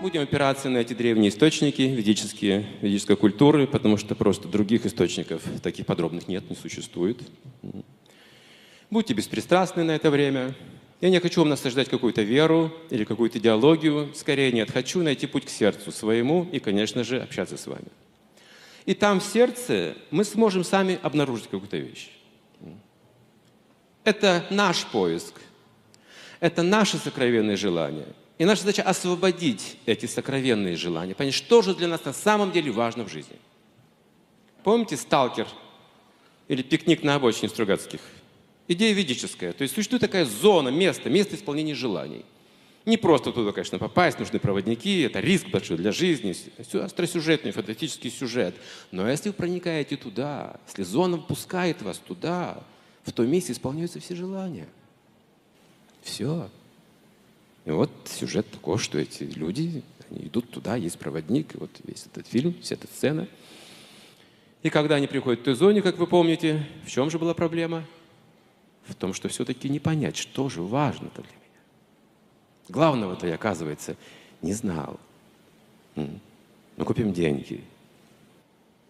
Будем опираться на эти древние источники ведические, ведической культуры, потому что просто других источников таких подробных нет, не существует. Будьте беспристрастны на это время. Я не хочу вам насаждать какую-то веру или какую-то идеологию. Скорее нет, хочу найти путь к сердцу своему и, конечно же, общаться с вами. И там в сердце мы сможем сами обнаружить какую-то вещь. Это наш поиск. Это наше сокровенное желание. И наша задача освободить эти сокровенные желания, понять, что же для нас на самом деле важно в жизни. Помните «Сталкер» или «Пикник на обочине» Стругацких? Идея ведическая. То есть существует такая зона, место, место исполнения желаний. Не просто туда, конечно, попасть, нужны проводники, это риск большой для жизни, остросюжетный, фантастический сюжет. Но если вы проникаете туда, если зона впускает вас туда, в том месте исполняются все желания. Все. И вот сюжет такой, что эти люди, они идут туда, есть проводник, и вот весь этот фильм, вся эта сцена. И когда они приходят в той зоне, как вы помните, в чем же была проблема? В том, что все-таки не понять, что же важно-то для меня. Главного-то я, оказывается, не знал. Мы купим деньги.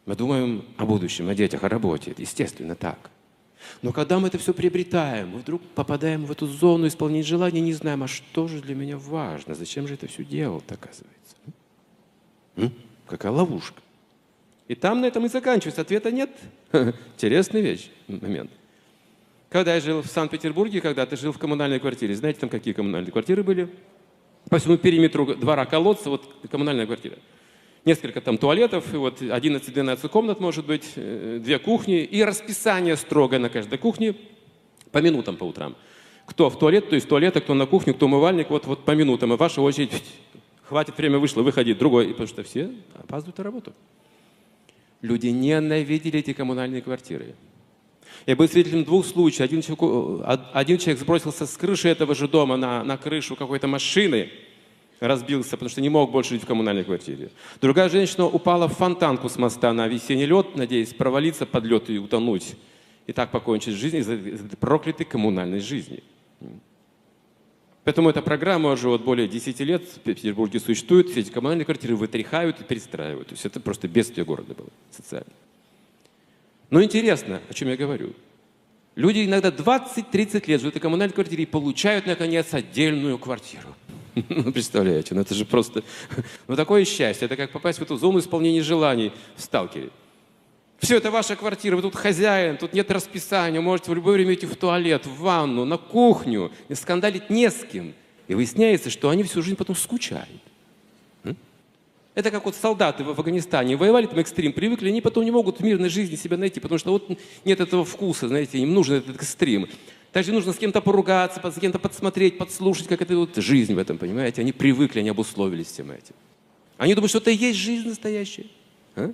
Мы думаем о будущем, о детях, о работе. Естественно так. Но когда мы это все приобретаем, мы вдруг попадаем в эту зону исполнения желаний, не знаем, а что же для меня важно, зачем же это все делал оказывается. М? Какая ловушка. И там на этом и заканчивается. Ответа нет. Интересный вещь, момент. Когда я жил в Санкт-Петербурге, когда ты жил в коммунальной квартире, знаете, там какие коммунальные квартиры были? По всему периметру двора колодца, вот коммунальная квартира несколько там туалетов, и вот 11-12 комнат может быть, э, две кухни, и расписание строго на каждой кухне по минутам по утрам. Кто в туалет, то есть туалета, кто на кухню, кто умывальник, вот, вот по минутам. И ваша очередь, хватит, время вышло, выходи, другой. Потому что все опаздывают на работу. Люди ненавидели эти коммунальные квартиры. Я был свидетелем двух случаев. Один человек, один человек сбросился с крыши этого же дома на, на крышу какой-то машины, разбился, потому что не мог больше жить в коммунальной квартире. Другая женщина упала в фонтанку с моста на весенний лед, надеясь провалиться под лед и утонуть. И так покончить жизнь из этой проклятой коммунальной жизни. Поэтому эта программа уже вот более 10 лет в Петербурге существует. Все эти коммунальные квартиры вытряхают и перестраивают. То есть это просто бедствие города было социально. Но интересно, о чем я говорю. Люди иногда 20-30 лет живут в коммунальной квартире и получают, наконец, отдельную квартиру. Ну, представляете, ну это же просто... Ну, такое счастье. Это как попасть в эту зону исполнения желаний в сталкере. Все, это ваша квартира, вы тут хозяин, тут нет расписания, можете в любое время идти в туалет, в ванну, на кухню, и скандалить не с кем. И выясняется, что они всю жизнь потом скучают. Это как вот солдаты в Афганистане воевали там экстрим, привыкли, они потом не могут в мирной жизни себя найти, потому что вот нет этого вкуса, знаете, им нужен этот экстрим. Также нужно с кем-то поругаться, с кем-то подсмотреть, подслушать, как это вот жизнь в этом, понимаете? Они привыкли, они обусловились всем этим. Они думают, что это и есть жизнь настоящая. А?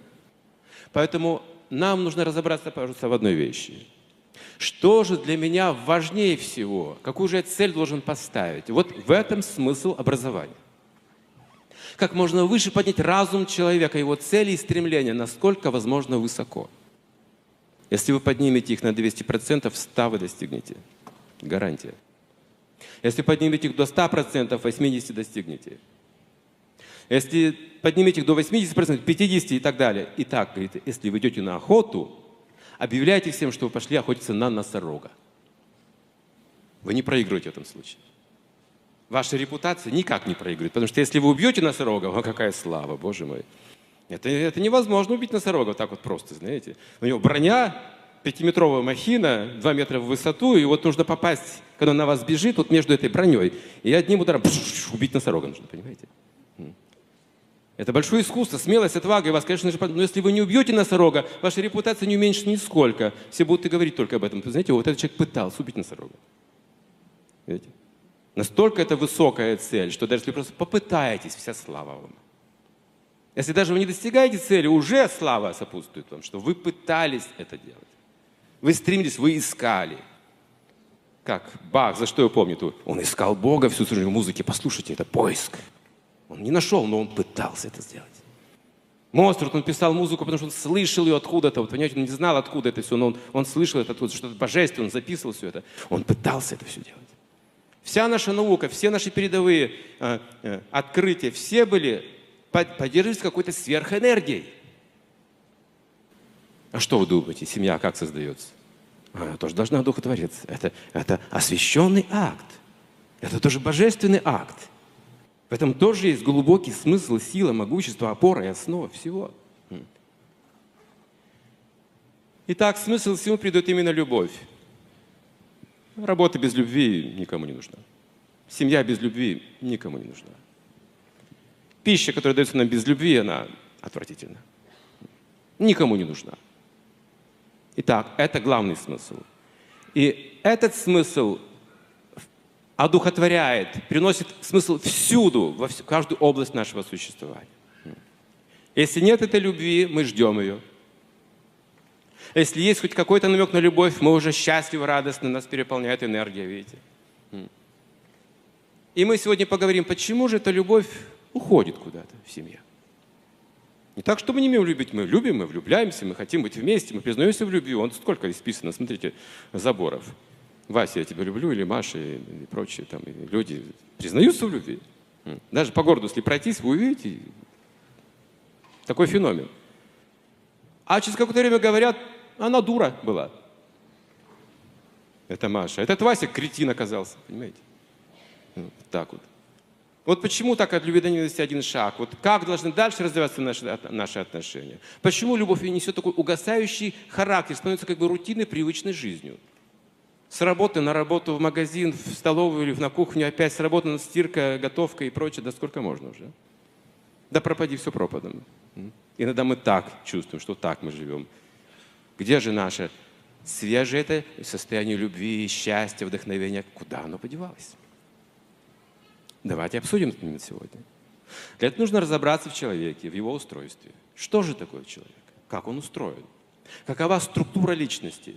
Поэтому нам нужно разобраться, пожалуйста, в одной вещи. Что же для меня важнее всего? Какую же я цель должен поставить? Вот в этом смысл образования. Как можно выше поднять разум человека, его цели и стремления, насколько возможно высоко – если вы поднимете их на 200%, 100 вы достигнете. Гарантия. Если поднимете их до 100%, 80 достигнете. Если поднимете их до 80%, 50 и так далее. Итак, говорит, если вы идете на охоту, объявляйте всем, что вы пошли охотиться на носорога. Вы не проигрываете в этом случае. Ваша репутация никак не проигрывает. Потому что если вы убьете носорога, о, какая слава, боже мой. Это, это невозможно убить носорога вот так вот просто, знаете. У него броня, пятиметровая махина, два метра в высоту, и вот нужно попасть, когда он на вас бежит, вот между этой броней, и одним ударом пш, убить носорога нужно, понимаете? Это большое искусство, смелость, отвага. И вас, конечно же, но если вы не убьете носорога, ваша репутация не уменьшится нисколько. Все будут и говорить только об этом. Знаете, вот этот человек пытался убить носорога. Видите? Настолько это высокая цель, что даже если вы просто попытаетесь, вся слава вам. Если даже вы не достигаете цели, уже слава сопутствует вам, что вы пытались это делать. Вы стремились, вы искали. Как Бах, за что я помню? Он искал Бога всю свою музыке. Послушайте, это поиск. Он не нашел, но он пытался это сделать. Моцарт, он писал музыку, потому что он слышал ее откуда-то. Вот, понимаете, он не знал, откуда это все, но он, он слышал это откуда, что-то божественное, он записывал все это. Он пытался это все делать. Вся наша наука, все наши передовые э, э, открытия, все были поддерживались какой-то сверхэнергией. А что вы думаете, семья как создается? Она тоже должна духотвориться. Это, это освященный акт. Это тоже божественный акт. В этом тоже есть глубокий смысл, сила, могущество, опора и основа всего. Итак, смысл всему придет именно любовь. Работа без любви никому не нужна. Семья без любви никому не нужна. Пища, которая дается нам без любви, она отвратительна. Никому не нужна. Итак, это главный смысл. И этот смысл одухотворяет, приносит смысл всюду, во всю, каждую область нашего существования. Если нет этой любви, мы ждем ее. Если есть хоть какой-то намек на любовь, мы уже счастливы, радостны, нас переполняет энергия, видите. И мы сегодня поговорим, почему же эта любовь уходит куда-то в семье. Не так, чтобы не умеем любить, мы любим, мы влюбляемся, мы хотим быть вместе, мы признаемся в любви. Он сколько исписано, смотрите, заборов. Вася, я тебя люблю, или Маша, и прочие там люди признаются в любви. Даже по городу, если пройтись, вы увидите такой феномен. А через какое-то время говорят, она дура была. Это Маша. Этот Вася кретин оказался, понимаете? Вот так вот. Вот почему так от любви до ненависти один шаг? Вот как должны дальше развиваться наши, наши отношения? Почему любовь несет такой угасающий характер, становится как бы рутинной, привычной жизнью? С работы на работу, в магазин, в столовую или на кухню, опять с работы на стирка, готовка и прочее, да сколько можно уже? Да пропади все пропадом. Иногда мы так чувствуем, что так мы живем. Где же наше свежее это состояние любви, счастья, вдохновения? Куда оно подевалось? Давайте обсудим этот момент сегодня. Для этого нужно разобраться в человеке, в его устройстве. Что же такое человек? Как он устроен? Какова структура личности?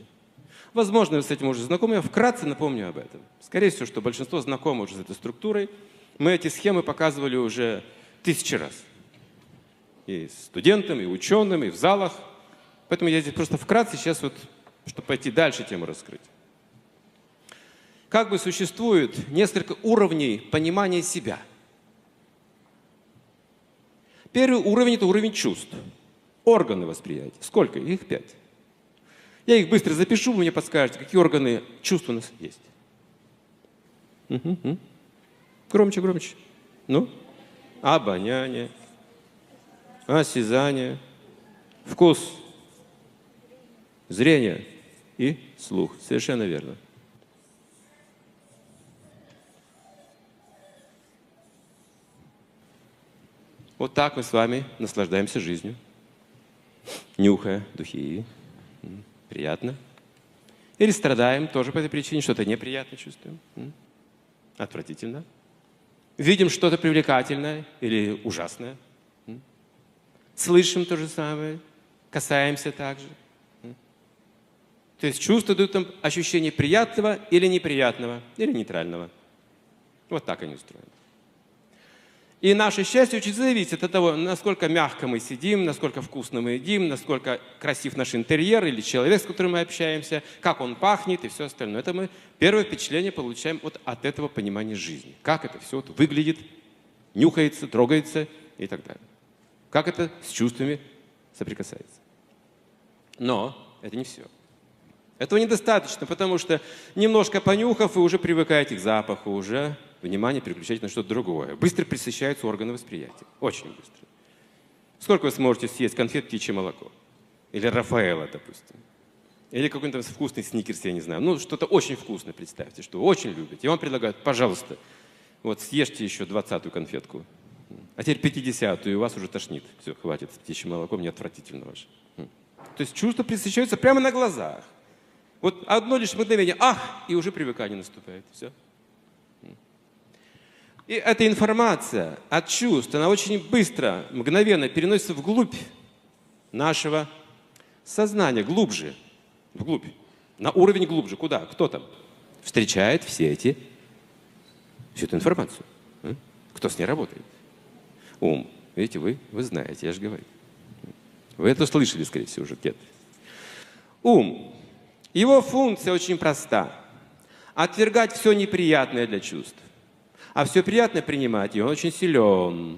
Возможно, вы с этим уже знакомы, я вкратце напомню об этом. Скорее всего, что большинство знакомы уже с этой структурой. Мы эти схемы показывали уже тысячи раз. И студентам, и ученым, и в залах. Поэтому я здесь просто вкратце сейчас вот, чтобы пойти дальше тему раскрыть как бы существует несколько уровней понимания себя. Первый уровень – это уровень чувств, органы восприятия. Сколько? Их пять. Я их быстро запишу, вы мне подскажете, какие органы чувств у нас есть. Угу, Громче, громче. Ну, обоняние, осязание, вкус, зрение и слух. Совершенно верно. Вот так мы с вами наслаждаемся жизнью, нюхая духи. Приятно. Или страдаем тоже по этой причине, что-то неприятно чувствуем. Отвратительно. Видим что-то привлекательное или ужасное. Слышим то же самое, касаемся также. То есть чувства дают нам ощущение приятного или неприятного, или нейтрального. Вот так они устроены. И наше счастье очень зависит от того, насколько мягко мы сидим, насколько вкусно мы едим, насколько красив наш интерьер или человек, с которым мы общаемся, как он пахнет и все остальное. Это мы первое впечатление получаем вот от этого понимания жизни. Как это все вот выглядит, нюхается, трогается и так далее. Как это с чувствами соприкасается. Но это не все. Этого недостаточно, потому что немножко понюхав, вы уже привыкаете к запаху, уже внимание переключать на что-то другое. Быстро присыщаются органы восприятия. Очень быстро. Сколько вы сможете съесть конфет птичье молоко? Или Рафаэла, допустим. Или какой-нибудь вкусный сникерс, я не знаю. Ну, что-то очень вкусное, представьте, что очень любите. И вам предлагают, пожалуйста, вот съешьте еще двадцатую конфетку. А теперь пятидесятую, и у вас уже тошнит. Все, хватит, птичье молоко мне отвратительно ваше. То есть чувства присыщаются прямо на глазах. Вот одно лишь мгновение, ах, и уже привыкание наступает. Все. И эта информация от чувств, она очень быстро, мгновенно переносится вглубь нашего сознания, глубже, вглубь, на уровень глубже. Куда? Кто там? Встречает все эти, всю эту информацию. Кто с ней работает? Ум. Видите, вы, вы знаете, я же говорю. Вы это слышали, скорее всего, уже где-то. Ум. Его функция очень проста. отвергать все неприятное для чувств. А все приятное принимать, и он очень силен.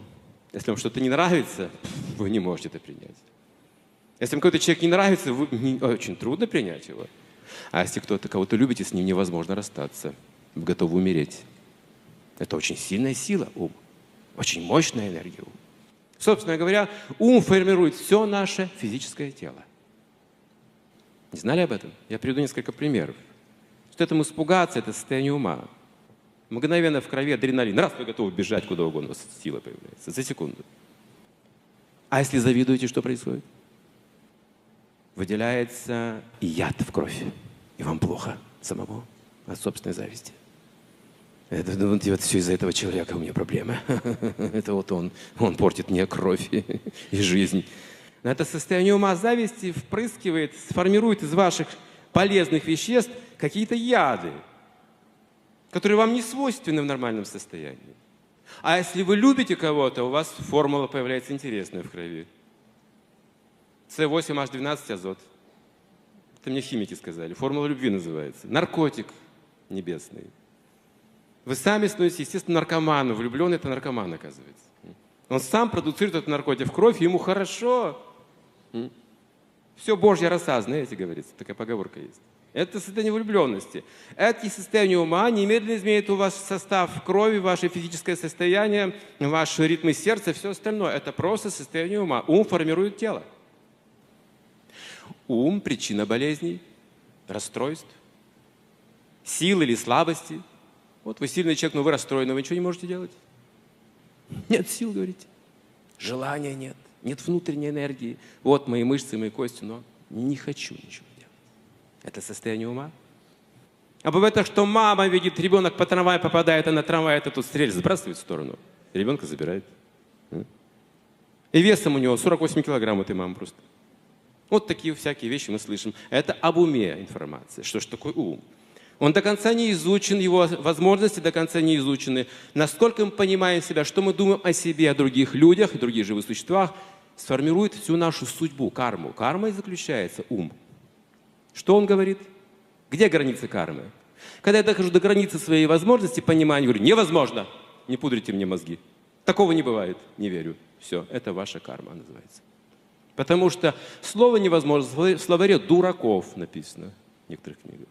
Если вам что-то не нравится, вы не можете это принять. Если вам какой-то человек не нравится, вы, не, очень трудно принять его. А если кто-то кого-то любите, с ним невозможно расстаться. Вы готовы умереть. Это очень сильная сила, ум. Очень мощная энергия ум. Собственно говоря, ум формирует все наше физическое тело. Не знали об этом? Я приведу несколько примеров. Что этому испугаться, это состояние ума. Мгновенно в крови адреналин. Раз вы готовы бежать куда угодно, сила появляется за секунду. А если завидуете, что происходит? Выделяется яд в кровь. И вам плохо самому от собственной зависти. Это ну, вот, все из-за этого человека у меня проблемы. Это вот он, он портит мне кровь и жизнь. Это состояние ума зависти впрыскивает, сформирует из ваших полезных веществ какие-то яды, которые вам не свойственны в нормальном состоянии. А если вы любите кого-то, у вас формула появляется интересная в крови. С8H12 азот. Это мне химики сказали. Формула любви называется. Наркотик небесный. Вы сами становитесь, естественно, наркоманом. Влюбленный – это наркоман, оказывается. Он сам продуцирует этот наркотик в кровь, ему хорошо. Все Божья роса, знаете, говорится. Такая поговорка есть. Это состояние влюбленности. Эти состояния ума немедленно изменяют у вас состав крови, ваше физическое состояние, ваши ритмы сердца, все остальное. Это просто состояние ума. Ум формирует тело. Ум – причина болезней, расстройств, сил или слабости. Вот вы сильный человек, но вы расстроены, вы ничего не можете делать. Нет сил, говорите. Желания нет, нет внутренней энергии. Вот мои мышцы, мои кости, но не хочу ничего. Это состояние ума. А бывает так, что мама видит, ребенок по трамваю попадает, а на трамвай этот тут стрель сбрасывает в сторону. Ребенка забирает. И весом у него 48 килограмм этой мамы просто. Вот такие всякие вещи мы слышим. Это об уме информация. Что же такое ум? Он до конца не изучен, его возможности до конца не изучены. Насколько мы понимаем себя, что мы думаем о себе, о других людях, о других живых существах, сформирует всю нашу судьбу, карму. Карма и заключается ум. Что он говорит? Где границы кармы? Когда я дохожу до границы своей возможности, понимания, говорю, невозможно, не пудрите мне мозги. Такого не бывает, не верю. Все, это ваша карма называется. Потому что слово невозможно, в словаре дураков написано в некоторых книгах.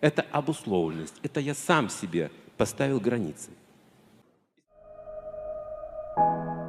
Это обусловленность, это я сам себе поставил границы. thank you